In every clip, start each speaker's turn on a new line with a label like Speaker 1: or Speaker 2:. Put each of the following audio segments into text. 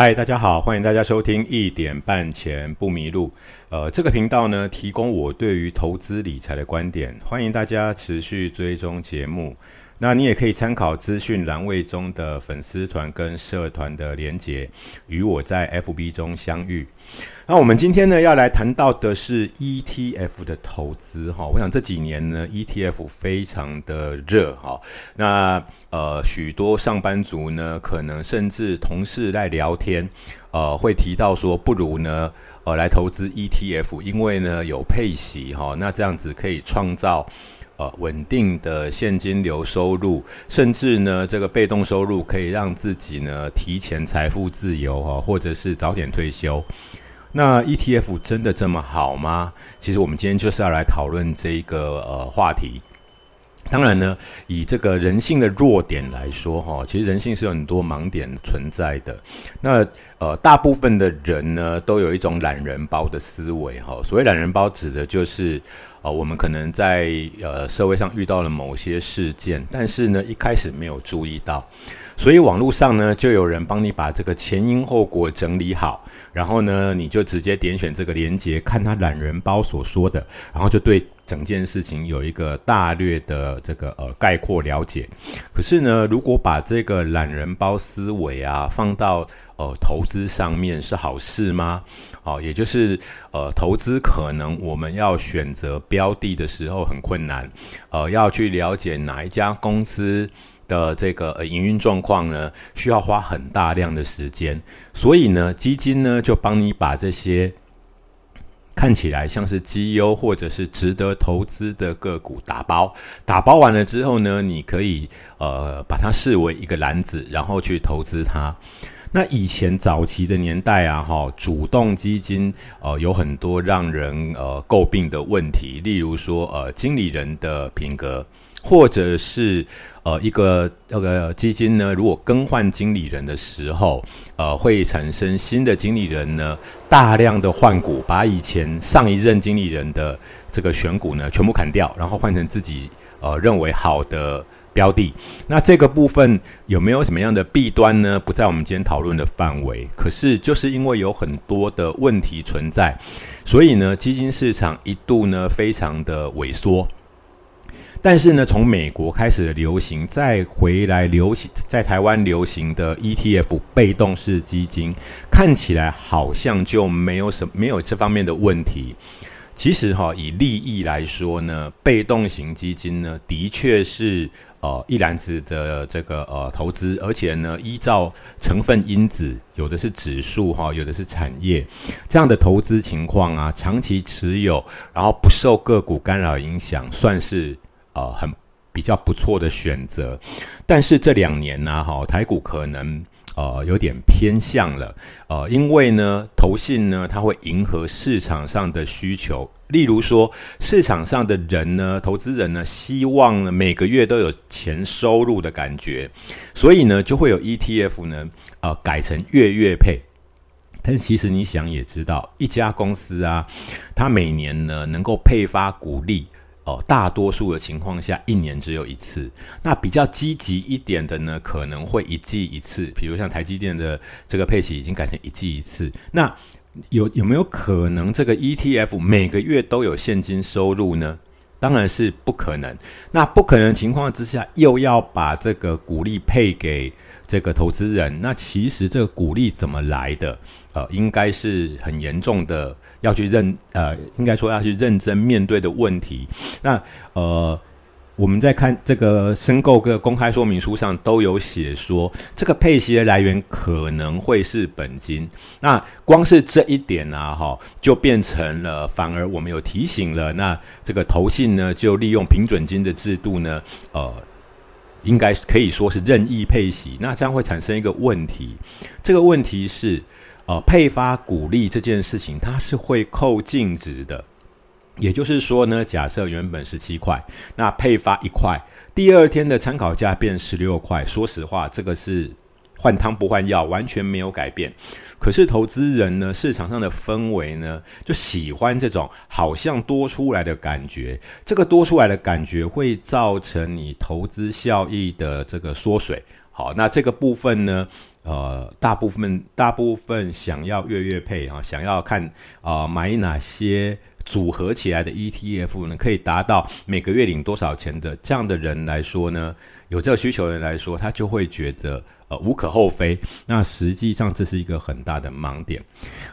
Speaker 1: 嗨，大家好，欢迎大家收听一点半前不迷路。呃，这个频道呢，提供我对于投资理财的观点，欢迎大家持续追踪节目。那你也可以参考资讯栏位中的粉丝团跟社团的连结，与我在 FB 中相遇。那我们今天呢要来谈到的是 ETF 的投资哈。我想这几年呢 ETF 非常的热哈。那呃许多上班族呢，可能甚至同事在聊天，呃会提到说，不如呢呃来投资 ETF，因为呢有配息哈。那这样子可以创造。呃，稳定的现金流收入，甚至呢，这个被动收入可以让自己呢提前财富自由哈，或者是早点退休。那 ETF 真的这么好吗？其实我们今天就是要来讨论这个呃话题。当然呢，以这个人性的弱点来说哈，其实人性是有很多盲点存在的。那呃，大部分的人呢，都有一种懒人包的思维哈。所谓懒人包，指的就是。呃，我们可能在呃社会上遇到了某些事件，但是呢一开始没有注意到，所以网络上呢就有人帮你把这个前因后果整理好，然后呢你就直接点选这个链接，看他懒人包所说的，然后就对整件事情有一个大略的这个呃概括了解。可是呢，如果把这个懒人包思维啊放到呃，投资上面是好事吗？哦，也就是呃，投资可能我们要选择标的的时候很困难，呃，要去了解哪一家公司的这个营运状况呢，需要花很大量的时间。所以呢，基金呢就帮你把这些看起来像是绩优或者是值得投资的个股打包，打包完了之后呢，你可以呃把它视为一个篮子，然后去投资它。那以前早期的年代啊，哈，主动基金呃有很多让人呃诟病的问题，例如说呃经理人的品格，或者是呃一个那个基金呢，如果更换经理人的时候，呃会产生新的经理人呢大量的换股，把以前上一任经理人的这个选股呢全部砍掉，然后换成自己呃认为好的。标的，那这个部分有没有什么样的弊端呢？不在我们今天讨论的范围。可是就是因为有很多的问题存在，所以呢，基金市场一度呢非常的萎缩。但是呢，从美国开始的流行，再回来流行在台湾流行的 ETF 被动式基金，看起来好像就没有什没有这方面的问题。其实哈，以利益来说呢，被动型基金呢，的确是。呃，一篮子的这个呃投资，而且呢，依照成分因子，有的是指数哈，有的是产业，这样的投资情况啊，长期持有，然后不受个股干扰影响，算是呃很比较不错的选择。但是这两年呢，哈，台股可能。呃，有点偏向了，呃，因为呢，投信呢，它会迎合市场上的需求，例如说，市场上的人呢，投资人呢，希望呢每个月都有钱收入的感觉，所以呢，就会有 ETF 呢，呃，改成月月配。但其实你想也知道，一家公司啊，它每年呢能够配发股利。哦，大多数的情况下，一年只有一次。那比较积极一点的呢，可能会一季一次。比如像台积电的这个配息已经改成一季一次。那有有没有可能这个 ETF 每个月都有现金收入呢？当然是不可能。那不可能情况之下，又要把这个股利配给。这个投资人，那其实这个鼓励怎么来的？呃，应该是很严重的，要去认呃，应该说要去认真面对的问题。那呃，我们在看这个申购个公开说明书上都有写说，这个配息的来源可能会是本金。那光是这一点啊，哈，就变成了反而我们有提醒了。那这个投信呢，就利用平准金的制度呢，呃。应该可以说是任意配息，那这样会产生一个问题。这个问题是，呃，配发股利这件事情，它是会扣净值的。也就是说呢，假设原本是七块，那配发一块，第二天的参考价变十六块。说实话，这个是。换汤不换药，完全没有改变。可是投资人呢，市场上的氛围呢，就喜欢这种好像多出来的感觉。这个多出来的感觉会造成你投资效益的这个缩水。好，那这个部分呢，呃，大部分大部分想要月月配啊，想要看啊买哪些组合起来的 ETF 呢，可以达到每个月领多少钱的这样的人来说呢，有这个需求的人来说，他就会觉得呃无可厚非。那实际上这是一个很大的盲点。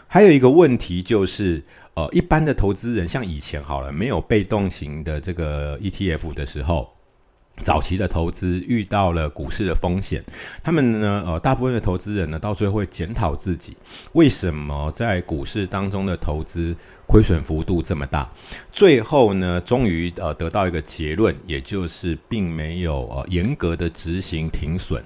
Speaker 1: 还有一个问题就是，呃，一般的投资人像以前好了，没有被动型的这个 ETF 的时候。早期的投资遇到了股市的风险，他们呢，呃，大部分的投资人呢，到最后会检讨自己，为什么在股市当中的投资亏损幅度这么大？最后呢，终于呃得到一个结论，也就是并没有呃严格的执行停损。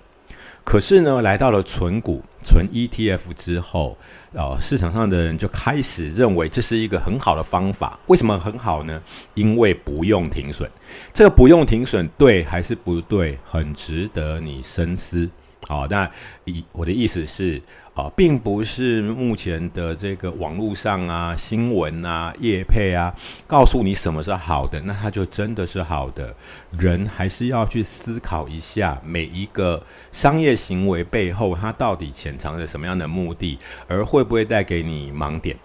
Speaker 1: 可是呢，来到了存股、存 ETF 之后，呃，市场上的人就开始认为这是一个很好的方法。为什么很好呢？因为不用停损。这个不用停损对还是不对？很值得你深思。好，那以我的意思是。啊，并不是目前的这个网络上啊、新闻啊、业配啊，告诉你什么是好的，那它就真的是好的。人还是要去思考一下，每一个商业行为背后，它到底潜藏着什么样的目的，而会不会带给你盲点？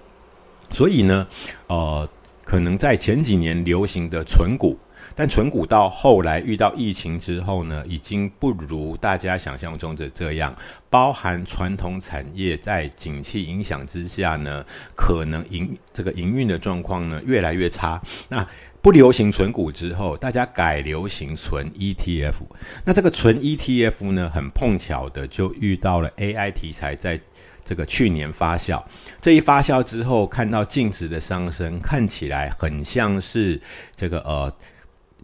Speaker 1: 所以呢，呃，可能在前几年流行的存股。但纯股到后来遇到疫情之后呢，已经不如大家想象中的这样。包含传统产业在景气影响之下呢，可能营这个营运的状况呢越来越差。那不流行纯股之后，大家改流行纯 ETF。那这个纯 ETF 呢，很碰巧的就遇到了 AI 题材在这个去年发酵。这一发酵之后，看到净值的上升，看起来很像是这个呃。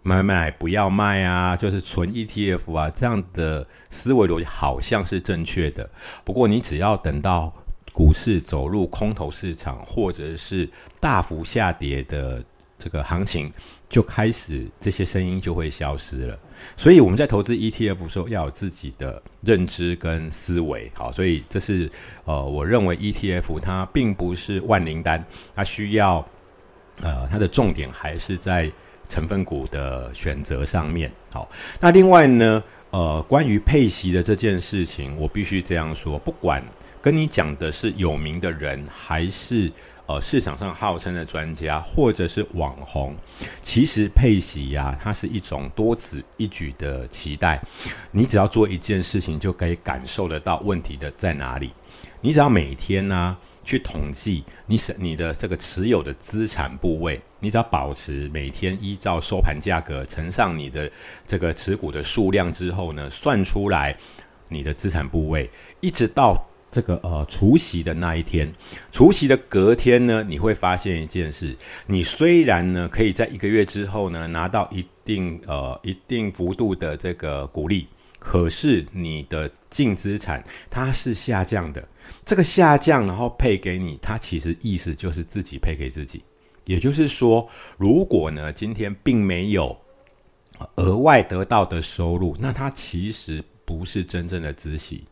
Speaker 1: 买买不要卖啊，就是纯 ETF 啊，这样的思维逻辑好像是正确的。不过你只要等到股市走入空头市场，或者是大幅下跌的这个行情，就开始这些声音就会消失了。所以我们在投资 ETF 的时候要有自己的认知跟思维。好，所以这是呃，我认为 ETF 它并不是万灵丹，它需要呃，它的重点还是在。成分股的选择上面，好，那另外呢，呃，关于配息的这件事情，我必须这样说，不管跟你讲的是有名的人，还是呃市场上号称的专家，或者是网红，其实配息呀，它是一种多此一举的期待。你只要做一件事情，就可以感受得到问题的在哪里。你只要每天呢。去统计你是你的这个持有的资产部位，你只要保持每天依照收盘价格乘上你的这个持股的数量之后呢，算出来你的资产部位，一直到这个呃除夕的那一天，除夕的隔天呢，你会发现一件事：你虽然呢可以在一个月之后呢拿到一定呃一定幅度的这个股利。可是你的净资产它是下降的，这个下降然后配给你，它其实意思就是自己配给自己。也就是说，如果呢今天并没有额外得到的收入，那它其实不是真正的孳息。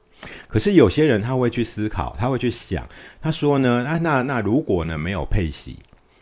Speaker 1: 可是有些人他会去思考，他会去想，他说呢，那那那如果呢没有配息，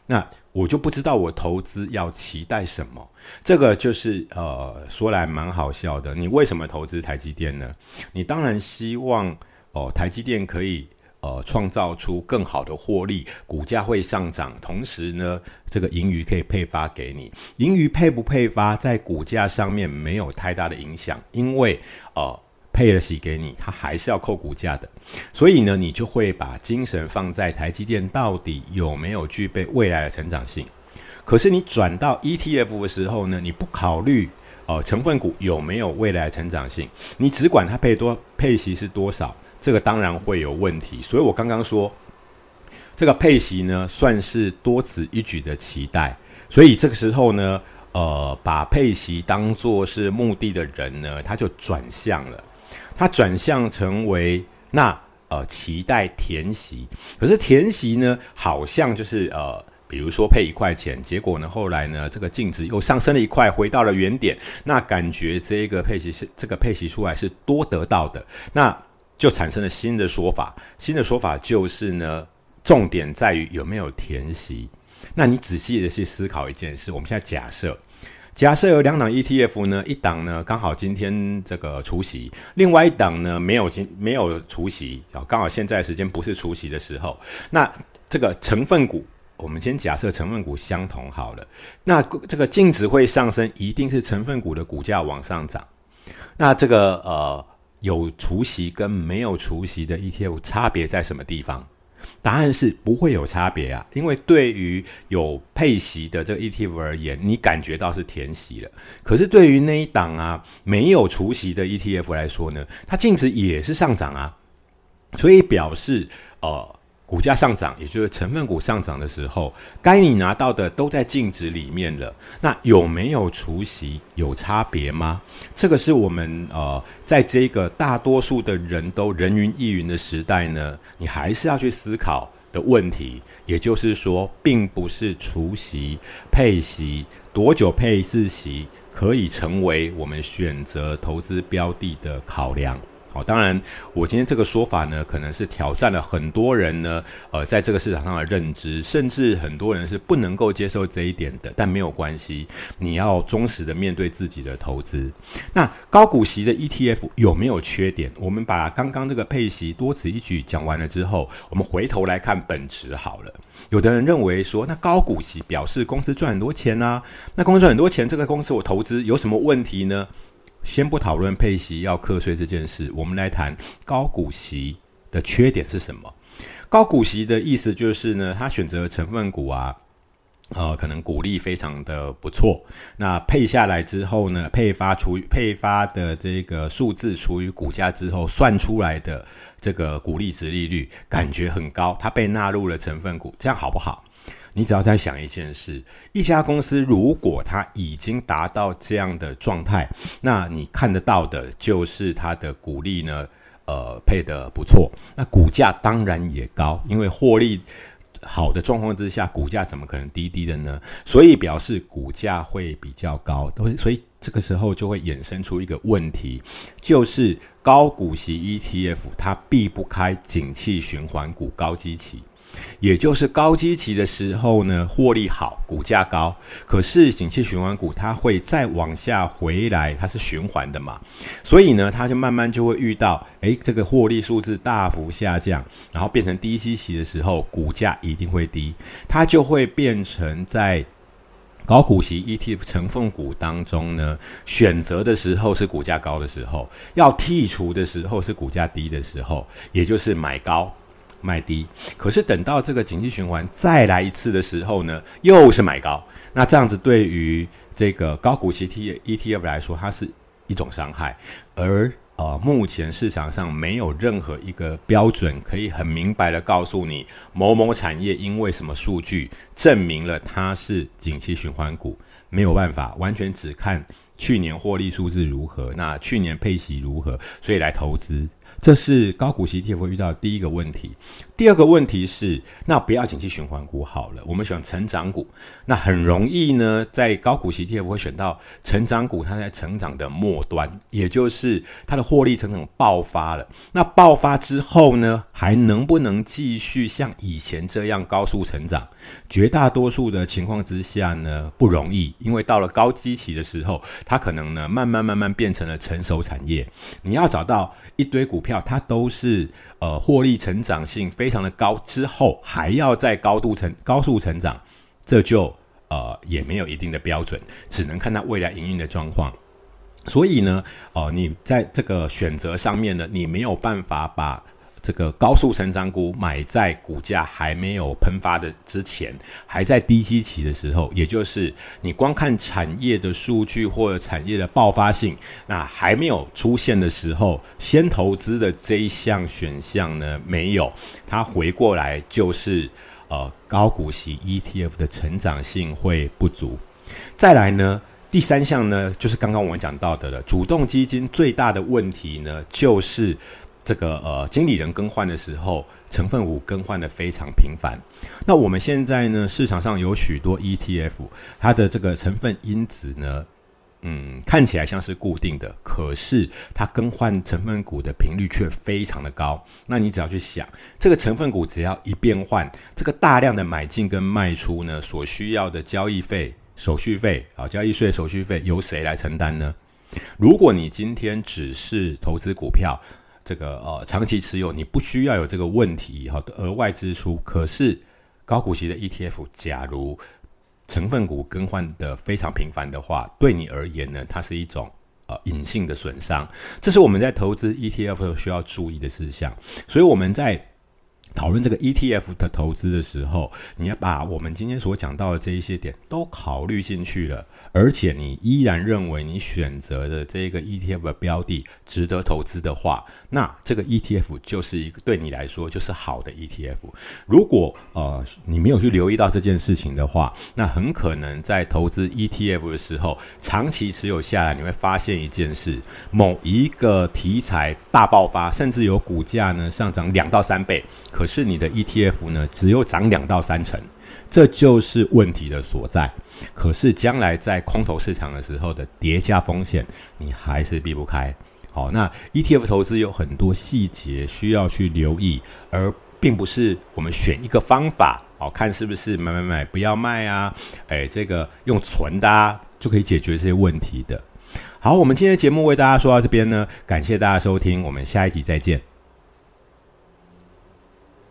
Speaker 1: 那我就不知道我投资要期待什么，这个就是呃说来蛮好笑的。你为什么投资台积电呢？你当然希望哦台积电可以呃创造出更好的获利，股价会上涨，同时呢这个盈余可以配发给你。盈余配不配发在股价上面没有太大的影响，因为呃。配了息给你，它还是要扣股价的，所以呢，你就会把精神放在台积电到底有没有具备未来的成长性。可是你转到 ETF 的时候呢，你不考虑哦成分股有没有未来成长性，你只管它配多配息是多少，这个当然会有问题。所以我刚刚说，这个配息呢算是多此一举的期待，所以这个时候呢，呃，把配息当做是目的的人呢，他就转向了。它转向成为那呃期待填息，可是填息呢，好像就是呃，比如说配一块钱，结果呢后来呢这个净值又上升了一块，回到了原点，那感觉这个配息是这个配息出来是多得到的，那就产生了新的说法，新的说法就是呢，重点在于有没有填息。那你仔细的去思考一件事，我们现在假设。假设有两档 ETF 呢，一档呢刚好今天这个除夕，另外一档呢没有今没有除夕啊，刚好现在时间不是除夕的时候，那这个成分股，我们先假设成分股相同好了，那这个净值会上升，一定是成分股的股价往上涨。那这个呃有除息跟没有除息的 ETF 差别在什么地方？答案是不会有差别啊，因为对于有配息的这个 ETF 而言，你感觉到是填息了。可是对于那一档啊没有除息的 ETF 来说呢，它净值也是上涨啊，所以表示呃。股价上涨，也就是成分股上涨的时候，该你拿到的都在净值里面了。那有没有除息有差别吗？这个是我们呃，在这个大多数的人都人云亦云的时代呢，你还是要去思考的问题。也就是说，并不是除息配息多久配一次息，可以成为我们选择投资标的的考量。哦，当然，我今天这个说法呢，可能是挑战了很多人呢，呃，在这个市场上的认知，甚至很多人是不能够接受这一点的。但没有关系，你要忠实的面对自己的投资。那高股息的 ETF 有没有缺点？我们把刚刚这个配息多此一举讲完了之后，我们回头来看本质好了。有的人认为说，那高股息表示公司赚很多钱啊，那公司赚很多钱，这个公司我投资有什么问题呢？先不讨论配息要课税这件事，我们来谈高股息的缺点是什么？高股息的意思就是呢，他选择成分股啊，呃，可能股利非常的不错。那配下来之后呢，配发除以配发的这个数字除以股价之后算出来的这个股利值利率，感觉很高，它被纳入了成分股，这样好不好？你只要在想一件事：一家公司如果它已经达到这样的状态，那你看得到的就是它的股利呢，呃，配的不错，那股价当然也高，因为获利好的状况之下，股价怎么可能低低的呢？所以表示股价会比较高，都所以这个时候就会衍生出一个问题，就是高股息 ETF 它避不开景气循环股高基期。也就是高基期的时候呢，获利好，股价高。可是景气循环股它会再往下回来，它是循环的嘛，所以呢，它就慢慢就会遇到，诶，这个获利数字大幅下降，然后变成低基期的时候，股价一定会低，它就会变成在高股息 ETF 成分股当中呢，选择的时候是股价高的时候，要剔除的时候是股价低的时候，也就是买高。卖低，可是等到这个景气循环再来一次的时候呢，又是买高。那这样子对于这个高股息 T ETF 来说，它是一种伤害。而呃，目前市场上没有任何一个标准可以很明白的告诉你，某某产业因为什么数据证明了它是景气循环股，没有办法完全只看去年获利数字如何，那去年配息如何，所以来投资。这是高股息 ETF 会遇到的第一个问题。第二个问题是，那不要景气循环股好了，我们选成长股。那很容易呢，在高股息 ETF 会选到成长股，它在成长的末端，也就是它的获利成长爆发了。那爆发之后呢，还能不能继续像以前这样高速成长？绝大多数的情况之下呢，不容易，因为到了高基期的时候，它可能呢，慢慢慢慢变成了成熟产业。你要找到。一堆股股票，它都是呃获利成长性非常的高，之后还要再高度成高速成长，这就呃也没有一定的标准，只能看它未来营运的状况。所以呢，哦，你在这个选择上面呢，你没有办法把。这个高速成长股买在股价还没有喷发的之前，还在低基期的时候，也就是你光看产业的数据或者产业的爆发性，那还没有出现的时候，先投资的这一项选项呢没有，它回过来就是呃高股息 ETF 的成长性会不足。再来呢，第三项呢就是刚刚我们讲到的了，主动基金最大的问题呢就是。这个呃，经理人更换的时候，成分股更换的非常频繁。那我们现在呢，市场上有许多 ETF，它的这个成分因子呢，嗯，看起来像是固定的，可是它更换成分股的频率却非常的高。那你只要去想，这个成分股只要一变换，这个大量的买进跟卖出呢，所需要的交易费手续费啊，交易税手续费由谁来承担呢？如果你今天只是投资股票，这个呃长期持有，你不需要有这个问题哈的额外支出。可是高股息的 ETF，假如成分股更换的非常频繁的话，对你而言呢，它是一种呃隐性的损伤。这是我们在投资 ETF 需要注意的事项。所以我们在讨论这个 ETF 的投资的时候，你要把我们今天所讲到的这一些点都考虑进去了，而且你依然认为你选择的这个 ETF 的标的值得投资的话，那这个 ETF 就是一个对你来说就是好的 ETF。如果呃你没有去留意到这件事情的话，那很可能在投资 ETF 的时候，长期持有下来，你会发现一件事：某一个题材大爆发，甚至有股价呢上涨两到三倍，可是你的 ETF 呢，只有涨两到三成，这就是问题的所在。可是将来在空头市场的时候的叠加风险，你还是避不开。好，那 ETF 投资有很多细节需要去留意，而并不是我们选一个方法，好看是不是买买买不要卖啊？哎，这个用存的就可以解决这些问题的。好，我们今天的节目为大家说到这边呢，感谢大家收听，我们下一集再见。